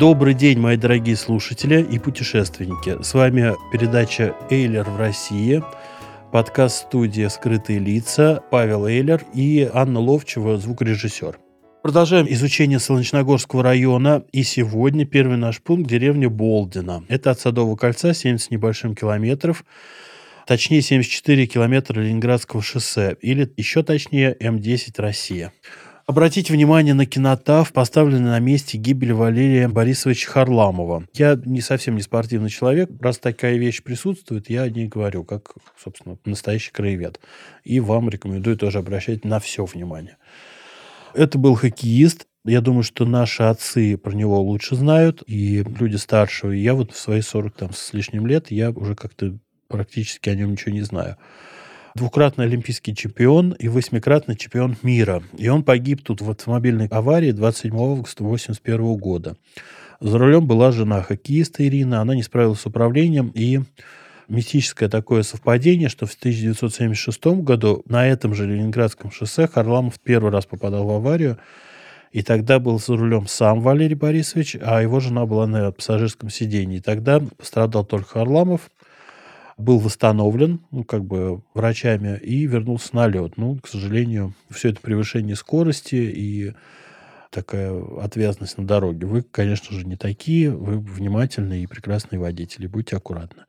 Добрый день, мои дорогие слушатели и путешественники. С вами передача «Эйлер в России», подкаст-студия «Скрытые лица», Павел Эйлер и Анна Ловчева, звукорежиссер. Продолжаем изучение Солнечногорского района, и сегодня первый наш пункт – деревня Болдина. Это от Садового кольца 70 с небольшим километров, точнее 74 километра Ленинградского шоссе, или еще точнее М10 «Россия». Обратите внимание на кинотав, поставленный на месте гибели Валерия Борисовича Харламова. Я не совсем не спортивный человек. Раз такая вещь присутствует, я о ней говорю, как, собственно, настоящий краевед. И вам рекомендую тоже обращать на все внимание. Это был хоккеист. Я думаю, что наши отцы про него лучше знают, и люди старшего. И я вот в свои 40 там, с лишним лет, я уже как-то практически о нем ничего не знаю двукратный олимпийский чемпион и восьмикратный чемпион мира. И он погиб тут в автомобильной аварии 27 августа 1981 года. За рулем была жена хоккеиста Ирина. Она не справилась с управлением и мистическое такое совпадение, что в 1976 году на этом же Ленинградском шоссе Харламов первый раз попадал в аварию. И тогда был за рулем сам Валерий Борисович, а его жена была на пассажирском сидении. И тогда пострадал только Харламов, был восстановлен, ну, как бы, врачами и вернулся на лед. Ну, к сожалению, все это превышение скорости и такая отвязность на дороге. Вы, конечно же, не такие, вы внимательные и прекрасные водители, будьте аккуратны.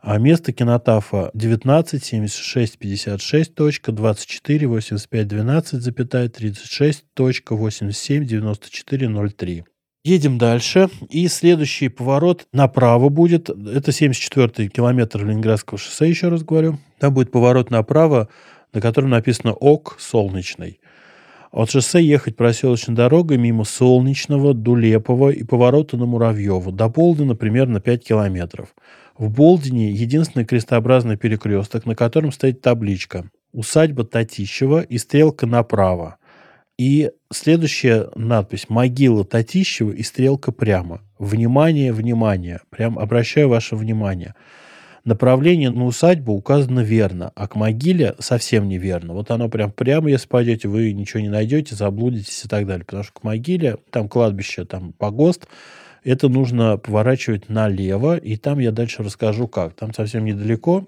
А место кинотафа 19 76 56 точка 24 85 12 запятая 36 точка 87 94 03. Едем дальше. И следующий поворот направо будет. Это 74-й километр Ленинградского шоссе, еще раз говорю. Там будет поворот направо, на котором написано ОК Солнечный. От шоссе ехать проселочной дорогой мимо Солнечного, Дулепова и поворота на Муравьева. До Болдина примерно 5 километров. В Болдине единственный крестообразный перекресток, на котором стоит табличка «Усадьба Татищева» и стрелка направо. И следующая надпись «Могила Татищева» и стрелка прямо. Внимание, внимание. Прям обращаю ваше внимание. Направление на усадьбу указано верно, а к могиле совсем неверно. Вот оно прям прямо, если пойдете, вы ничего не найдете, заблудитесь и так далее. Потому что к могиле, там кладбище, там погост, это нужно поворачивать налево, и там я дальше расскажу как. Там совсем недалеко,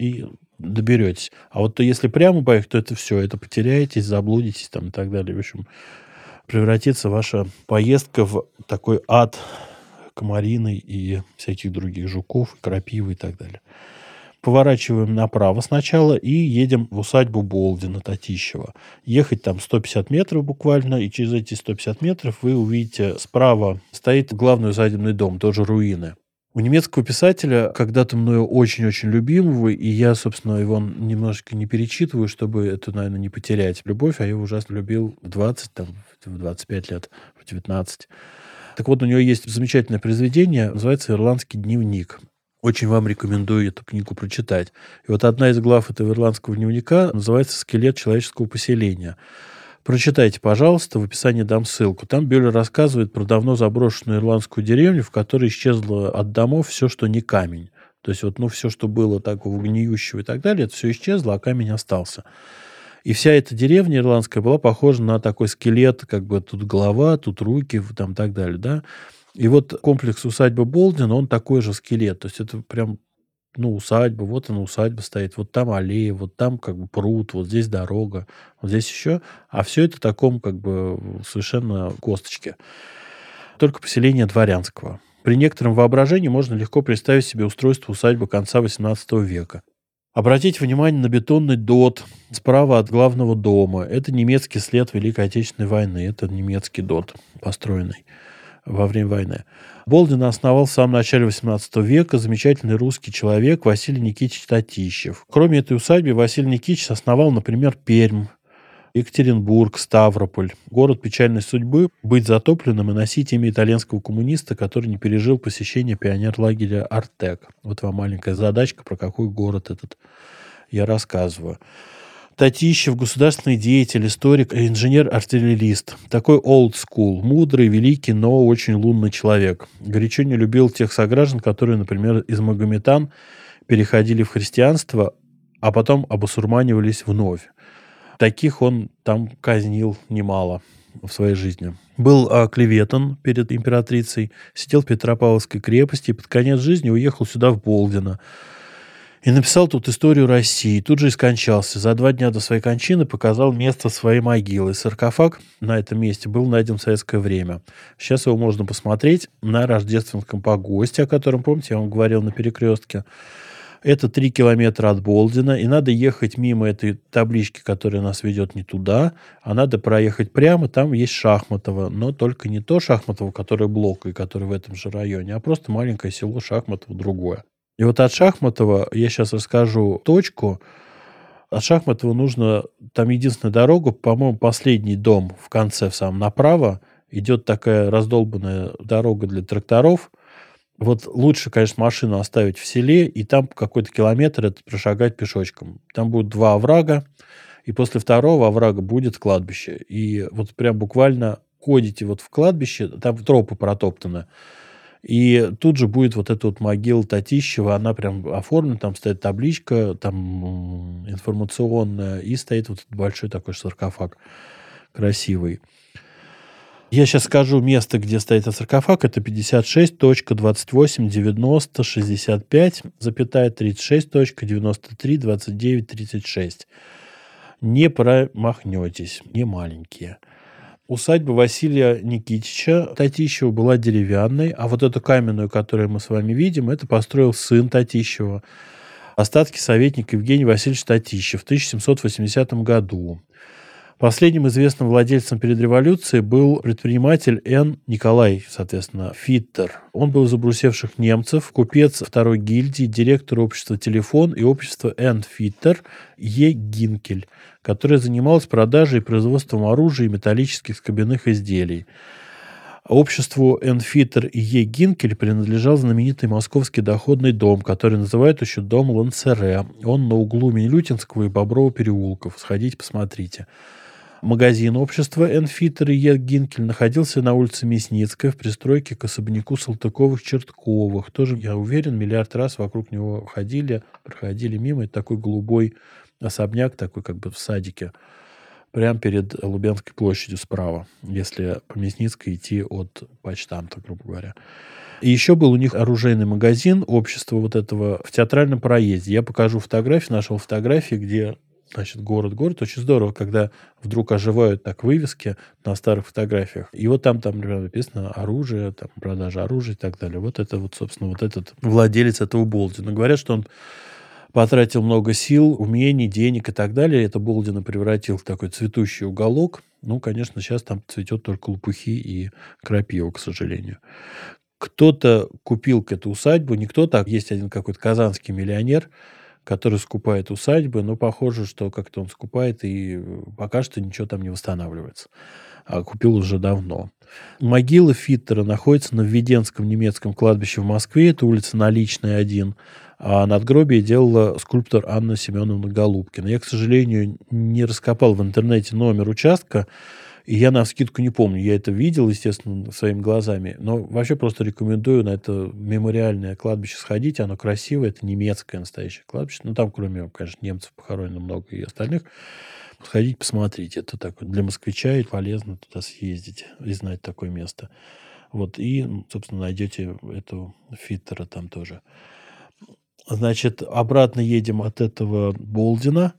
и доберетесь. А вот то, если прямо поехать, то это все, это потеряетесь, заблудитесь там и так далее. В общем, превратится ваша поездка в такой ад комарины и всяких других жуков, крапивы и так далее. Поворачиваем направо сначала и едем в усадьбу Болдина Татищева. Ехать там 150 метров буквально, и через эти 150 метров вы увидите справа стоит главный усадебный дом, тоже руины. У немецкого писателя, когда-то мною очень-очень любимого, и я, собственно, его немножко не перечитываю, чтобы это, наверное, не потерять любовь, а я его ужасно любил в 20, там, в 25 лет, в 19. Так вот, у него есть замечательное произведение, называется «Ирландский дневник». Очень вам рекомендую эту книгу прочитать. И вот одна из глав этого ирландского дневника называется «Скелет человеческого поселения». Прочитайте, пожалуйста, в описании дам ссылку. Там Бюллер рассказывает про давно заброшенную ирландскую деревню, в которой исчезло от домов все, что не камень. То есть вот, ну, все, что было такого гниющего и так далее, это все исчезло, а камень остался. И вся эта деревня ирландская была похожа на такой скелет, как бы тут голова, тут руки, там так далее, да. И вот комплекс усадьбы Болдин, он такой же скелет. То есть это прям ну, усадьба, вот она усадьба стоит, вот там аллея, вот там как бы пруд, вот здесь дорога, вот здесь еще. А все это в таком как бы совершенно косточке. Только поселение дворянского. При некотором воображении можно легко представить себе устройство усадьбы конца XVIII века. Обратите внимание на бетонный дот справа от главного дома. Это немецкий след Великой Отечественной войны. Это немецкий дот, построенный во время войны. Болдина основал в самом начале XVIII века замечательный русский человек Василий Никитич Татищев. Кроме этой усадьбы, Василий Никитич основал, например, Пермь, Екатеринбург, Ставрополь. Город печальной судьбы быть затопленным и носить имя итальянского коммуниста, который не пережил посещение пионерлагеря Артек. Вот вам маленькая задачка, про какой город этот я рассказываю. Татищев, государственный деятель, историк, инженер-артиллерист. Такой old school, мудрый, великий, но очень лунный человек. Горячо не любил тех сограждан, которые, например, из Магометан переходили в христианство, а потом обосурманивались вновь. Таких он там казнил немало в своей жизни. Был оклеветан перед императрицей, сидел в Петропавловской крепости и под конец жизни уехал сюда, в Болдино. И написал тут историю России. Тут же и скончался. За два дня до своей кончины показал место своей могилы. Саркофаг на этом месте был найден в советское время. Сейчас его можно посмотреть на рождественском погосте, о котором, помните, я вам говорил на перекрестке. Это три километра от Болдина, и надо ехать мимо этой таблички, которая нас ведет не туда, а надо проехать прямо, там есть Шахматово, но только не то Шахматово, которое блок и которое в этом же районе, а просто маленькое село Шахматово другое. И вот от Шахматова я сейчас расскажу точку. От Шахматова нужно, там единственная дорога, по-моему, последний дом в конце, в самом направо, идет такая раздолбанная дорога для тракторов. Вот лучше, конечно, машину оставить в селе, и там какой-то километр это прошагать пешочком. Там будут два оврага, и после второго оврага будет кладбище. И вот прям буквально ходите вот в кладбище, там тропы протоптаны, и тут же будет вот эта вот могила Татищева, она прям оформлена, там стоит табличка, там информационная, и стоит вот большой такой саркофаг красивый. Я сейчас скажу место, где стоит этот саркофаг. Это 56.28.90.65, запятая 36.93.29.36. Не промахнетесь, не маленькие. Усадьба Василия Никитича Татищева была деревянной, а вот эту каменную, которую мы с вами видим, это построил сын Татищева, остатки советника Евгений Васильевич Татищев в 1780 году. Последним известным владельцем перед революцией был предприниматель Н. Николай, соответственно, Фиттер. Он был из обрусевших немцев, купец второй гильдии, директор общества «Телефон» и общества Н. Фиттер Е. Гинкель, которое занималось продажей и производством оружия и металлических скобяных изделий. Обществу Энфитер и Е. Гинкель принадлежал знаменитый московский доходный дом, который называют еще дом Лансере. Он на углу Минилютинского и Боброва переулков. Сходите, посмотрите. Магазин общества Энфитер и Е. Гинкель находился на улице Мясницкая в пристройке к особняку Салтыковых-Чертковых. Тоже, я уверен, миллиард раз вокруг него ходили, проходили мимо. Это такой голубой особняк, такой как бы в садике, прямо перед Лубянской площадью справа, если по Мясницкой идти от почтамта, грубо говоря. И еще был у них оружейный магазин общества вот этого в театральном проезде. Я покажу фотографии, нашел фотографии, где значит, город, город. Очень здорово, когда вдруг оживают так вывески на старых фотографиях. И вот там, там например, написано оружие, там продажа оружия и так далее. Вот это вот, собственно, вот этот владелец этого Болдина. Говорят, что он потратил много сил, умений, денег и так далее. Это Болдина превратил в такой цветущий уголок. Ну, конечно, сейчас там цветет только лопухи и крапива, к сожалению. Кто-то купил к эту усадьбу, не кто-то, а есть один какой-то казанский миллионер, который скупает усадьбы, но похоже, что как-то он скупает, и пока что ничего там не восстанавливается. А купил уже давно. Могила Фиттера находится на Введенском немецком кладбище в Москве. Это улица Наличная, 1. А надгробие делала скульптор Анна Семеновна Голубкина. Я, к сожалению, не раскопал в интернете номер участка, и я на скидку не помню. Я это видел, естественно, своими глазами. Но вообще просто рекомендую на это мемориальное кладбище сходить. Оно красивое, это немецкое настоящее кладбище. Ну, там, кроме, конечно, немцев похоронено много и остальных. Сходить, посмотреть. Это так для москвича и полезно туда съездить и знать такое место. Вот, и, собственно, найдете эту Фиттера там тоже. Значит, обратно едем от этого Болдина.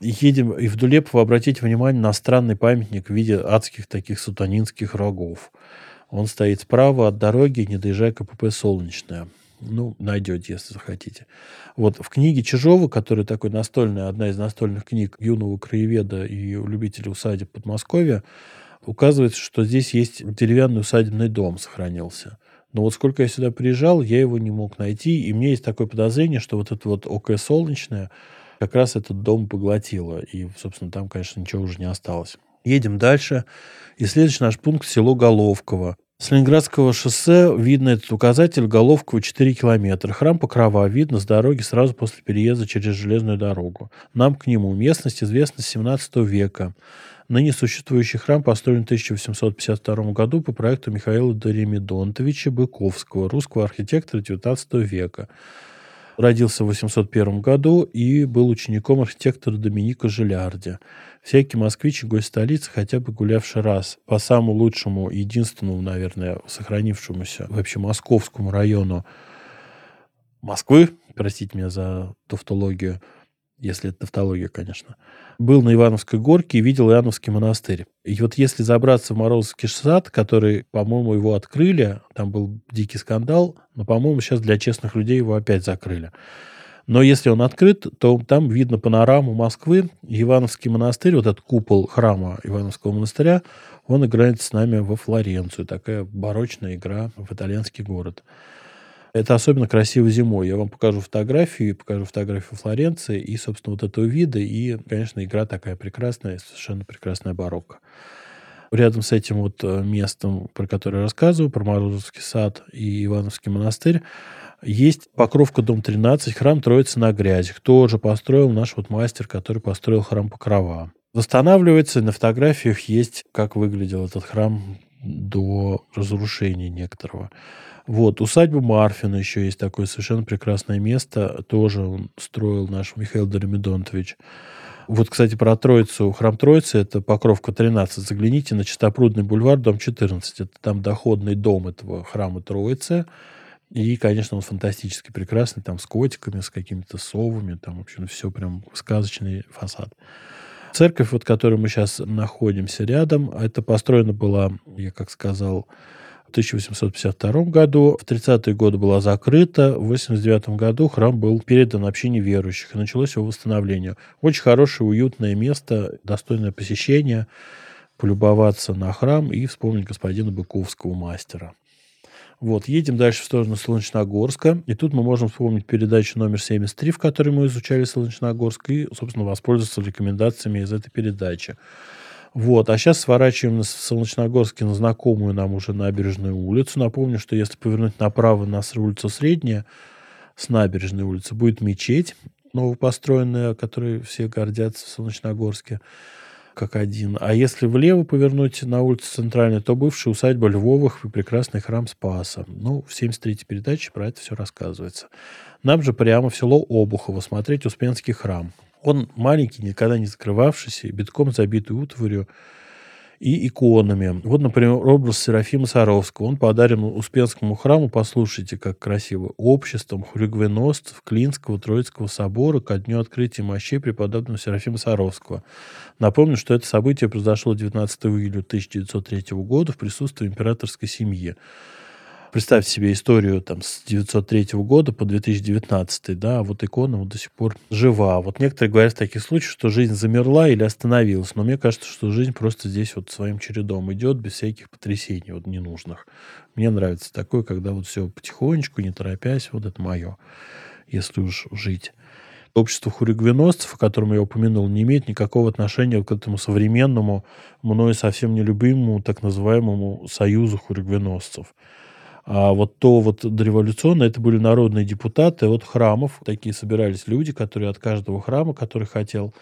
Едем и в Дулепово, обратите внимание на странный памятник в виде адских таких сатанинских рогов. Он стоит справа от дороги, не доезжая КПП «Солнечная». Ну, найдете, если захотите. Вот в книге Чижова, которая такой настольная, одна из настольных книг юного краеведа и любителя усадеб Подмосковья, указывается, что здесь есть деревянный усадебный дом сохранился. Но вот сколько я сюда приезжал, я его не мог найти. И мне есть такое подозрение, что вот это вот ОК «Солнечное», как раз этот дом поглотило. И, собственно, там, конечно, ничего уже не осталось. Едем дальше. И следующий наш пункт – село Головково. С Ленинградского шоссе видно этот указатель Головково 4 километра. Храм Покрова видно с дороги сразу после переезда через железную дорогу. Нам к нему. Местность известна с 17 века. Ныне существующий храм построен в 1852 году по проекту Михаила Доремидонтовича Быковского, русского архитектора XIX века. Родился в 801 году и был учеником архитектора Доминика Жилярди. Всякий москвич и гость столицы, хотя бы гулявший раз по самому лучшему, единственному, наверное, сохранившемуся вообще московскому району Москвы, простите меня за тавтологию, если это тавтология, конечно, был на Ивановской горке и видел Иоанновский монастырь. И вот если забраться в Морозовский сад, который, по-моему, его открыли, там был дикий скандал, но, по-моему, сейчас для честных людей его опять закрыли. Но если он открыт, то там видно панораму Москвы. Ивановский монастырь, вот этот купол храма Ивановского монастыря, он играет с нами во Флоренцию. Такая барочная игра в итальянский город. Это особенно красиво зимой. Я вам покажу фотографии, покажу фотографию Флоренции и, собственно, вот этого вида. И, конечно, игра такая прекрасная, совершенно прекрасная барокко. Рядом с этим вот э, местом, про которое я рассказываю, про Морозовский сад и Ивановский монастырь, есть Покровка, дом 13, храм Троицы на грязях. Тоже построил наш вот мастер, который построил храм Покрова. Восстанавливается, на фотографиях есть, как выглядел этот храм до разрушения некоторого. Вот, усадьба Марфина еще есть такое совершенно прекрасное место. Тоже он строил наш Михаил Дормидонтович. Вот, кстати, про Троицу. Храм Троицы – это Покровка 13. Загляните на Чистопрудный бульвар, дом 14. Это там доходный дом этого храма Троицы. И, конечно, он фантастически прекрасный, там с котиками, с какими-то совами, там, в общем, все прям сказочный фасад. Церковь, вот, в которой мы сейчас находимся рядом, это построена была, я как сказал, 1852 году. В 30-е годы была закрыта. В 89 году храм был передан общине верующих. И началось его восстановление. Очень хорошее, уютное место, достойное посещения, полюбоваться на храм и вспомнить господина Быковского мастера. Вот, едем дальше в сторону Солнечногорска. И тут мы можем вспомнить передачу номер 73, в которой мы изучали Солнечногорск, и, собственно, воспользоваться рекомендациями из этой передачи. Вот. А сейчас сворачиваем в Солнечногорске на знакомую нам уже набережную улицу. Напомню, что если повернуть направо на улицу Средняя, с набережной улицы будет мечеть новопостроенная, которой все гордятся в Солнечногорске как один. А если влево повернуть на улицу Центральную, то бывшая усадьба Львовых и прекрасный храм Спаса. Ну, в 73-й передаче про это все рассказывается. Нам же прямо в село Обухово смотреть Успенский храм. Он маленький, никогда не закрывавшийся, битком забитый утварью и иконами. Вот, например, образ Серафима Саровского. Он подарен Успенскому храму, послушайте, как красиво, обществом хуригвеностцев Клинского Троицкого собора ко дню открытия мощей преподобного Серафима Саровского. Напомню, что это событие произошло 19 июля 1903 года в присутствии императорской семьи представьте себе историю там с 903 года по 2019, да, а вот икона вот до сих пор жива. Вот некоторые говорят в таких случаях, что жизнь замерла или остановилась, но мне кажется, что жизнь просто здесь вот своим чередом идет без всяких потрясений вот ненужных. Мне нравится такое, когда вот все потихонечку, не торопясь, вот это мое, если уж жить. Общество хуригвеносцев, о котором я упомянул, не имеет никакого отношения к этому современному, мною совсем нелюбимому, так называемому союзу хуригвеносцев. А вот то вот дореволюционное, это были народные депутаты от храмов. Такие собирались люди, которые от каждого храма, который хотел,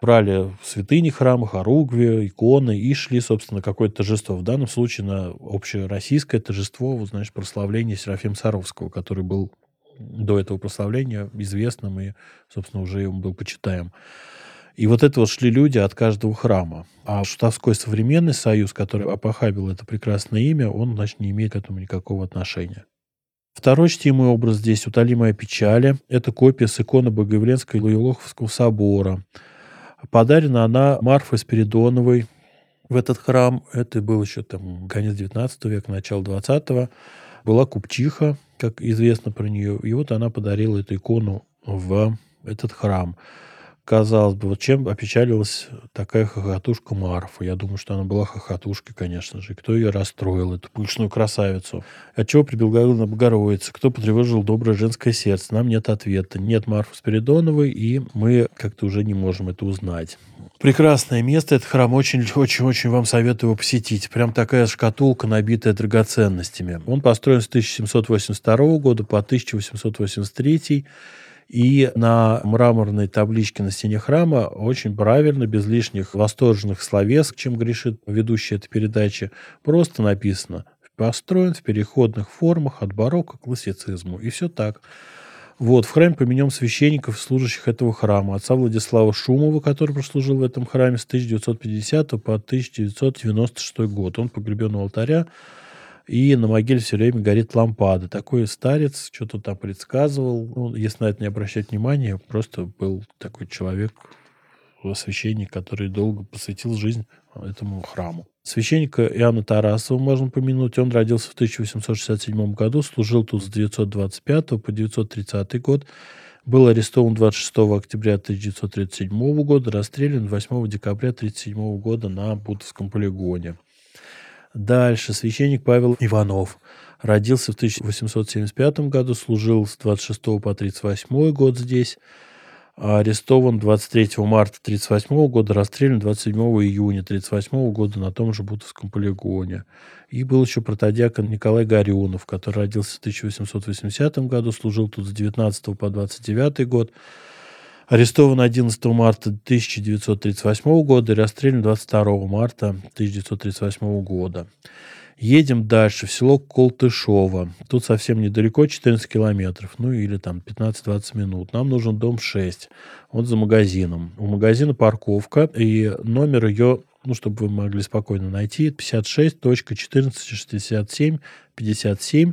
брали святыни храма, хоругви, иконы и шли, собственно, какое-то торжество. В данном случае на общероссийское торжество, вот, значит, прославление Серафима Саровского, который был до этого прославления известным и, собственно, уже он был почитаем. И вот это вот шли люди от каждого храма. А Шутовской современный союз, который опохабил это прекрасное имя, он, значит, не имеет к этому никакого отношения. Второй чтимый образ здесь «Утолимая печали». Это копия с иконы Богоявленского и Луилоховского собора. Подарена она Марфой Спиридоновой в этот храм. Это был еще там конец 19 века, начало 20 Была купчиха, как известно про нее. И вот она подарила эту икону в этот храм. Казалось бы, вот чем опечалилась такая хохотушка Марфа? Я думаю, что она была хохотушкой, конечно же. Кто ее расстроил, эту пышную красавицу? От чего прибегала на Богородице? Кто потревожил доброе женское сердце? Нам нет ответа. Нет Марфы Спиридоновой, и мы как-то уже не можем это узнать. Прекрасное место. Этот храм очень-очень-очень вам советую его посетить. Прям такая шкатулка, набитая драгоценностями. Он построен с 1782 года по 1883 и на мраморной табличке на стене храма очень правильно, без лишних восторженных словес, чем грешит ведущая этой передачи, просто написано «Построен в переходных формах от барокко к классицизму». И все так. Вот, в храме поменяем священников, служащих этого храма. Отца Владислава Шумова, который прослужил в этом храме с 1950 по 1996 год. Он погребен у алтаря и на могиле все время горит лампада. Такой старец что-то там предсказывал. Ну, если на это не обращать внимания, просто был такой человек, священник, который долго посвятил жизнь этому храму. Священника Иоанна Тарасова можно помянуть. Он родился в 1867 году, служил тут с 925 по 930 год, был арестован 26 октября 1937 года, расстрелян 8 декабря 1937 года на Бутовском полигоне. Дальше священник Павел Иванов. Родился в 1875 году, служил с 26 по 38 год здесь. Арестован 23 марта 1938 года, расстрелян 27 июня 1938 года на том же Бутовском полигоне. И был еще протодиакон Николай Горюнов, который родился в 1880 году, служил тут с 19 по 29 год. Арестован 11 марта 1938 года и расстрелян 22 марта 1938 года. Едем дальше, в село Колтышово. Тут совсем недалеко, 14 километров, ну или там 15-20 минут. Нам нужен дом 6, вот за магазином. У магазина парковка, и номер ее, ну, чтобы вы могли спокойно найти, 56.1467 57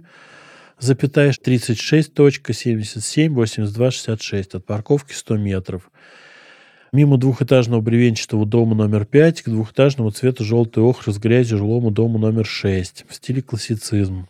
запятая 36.77.82.66 от парковки 100 метров. Мимо двухэтажного бревенчатого дома номер 5 к двухэтажному цвету желтый охр с грязью жилому дому номер 6 в стиле классицизм.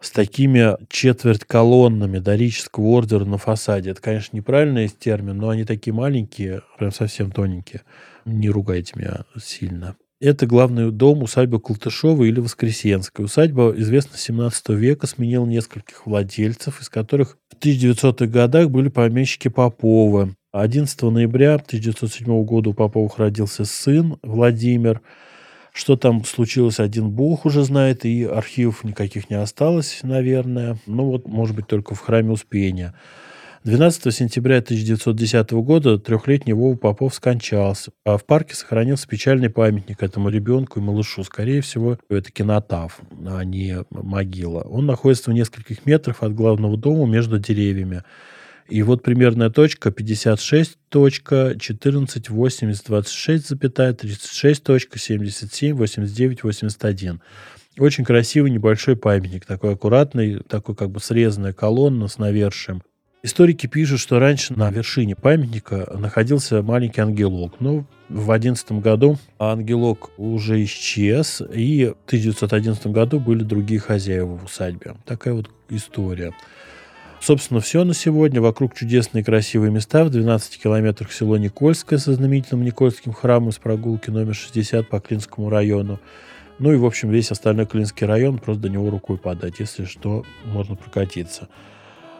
С такими четверть колоннами дорического ордера на фасаде. Это, конечно, неправильный термин, но они такие маленькие, прям совсем тоненькие. Не ругайте меня сильно. Это главный дом усадьбы Култышова или Воскресенская. Усадьба известна с 17 века, сменила нескольких владельцев, из которых в 1900-х годах были помещики Попова. 11 ноября 1907 года у Поповых родился сын Владимир. Что там случилось, один бог уже знает, и архивов никаких не осталось, наверное. Ну вот, может быть, только в храме Успения. 12 сентября 1910 года трехлетний Вова Попов скончался, а в парке сохранился печальный памятник этому ребенку и малышу. Скорее всего, это кинотав, а не могила. Он находится в нескольких метрах от главного дома между деревьями. И вот примерная точка 56.14.26,36,77,89,81. Очень красивый небольшой памятник, такой аккуратный, такой как бы срезанная колонна с навершием. Историки пишут, что раньше на вершине памятника находился маленький ангелок. Но в 2011 году ангелок уже исчез, и в 1911 году были другие хозяева в усадьбе. Такая вот история. Собственно, все на сегодня. Вокруг чудесные красивые места. В 12 километрах село Никольское со знаменитым Никольским храмом с прогулки номер 60 по Клинскому району. Ну и, в общем, весь остальной Клинский район, просто до него рукой подать. Если что, можно прокатиться.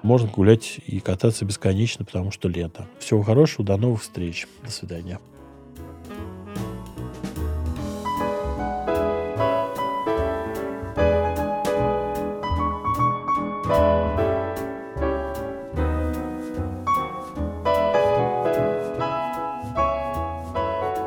Можно гулять и кататься бесконечно, потому что лето. Всего хорошего, до новых встреч. До свидания.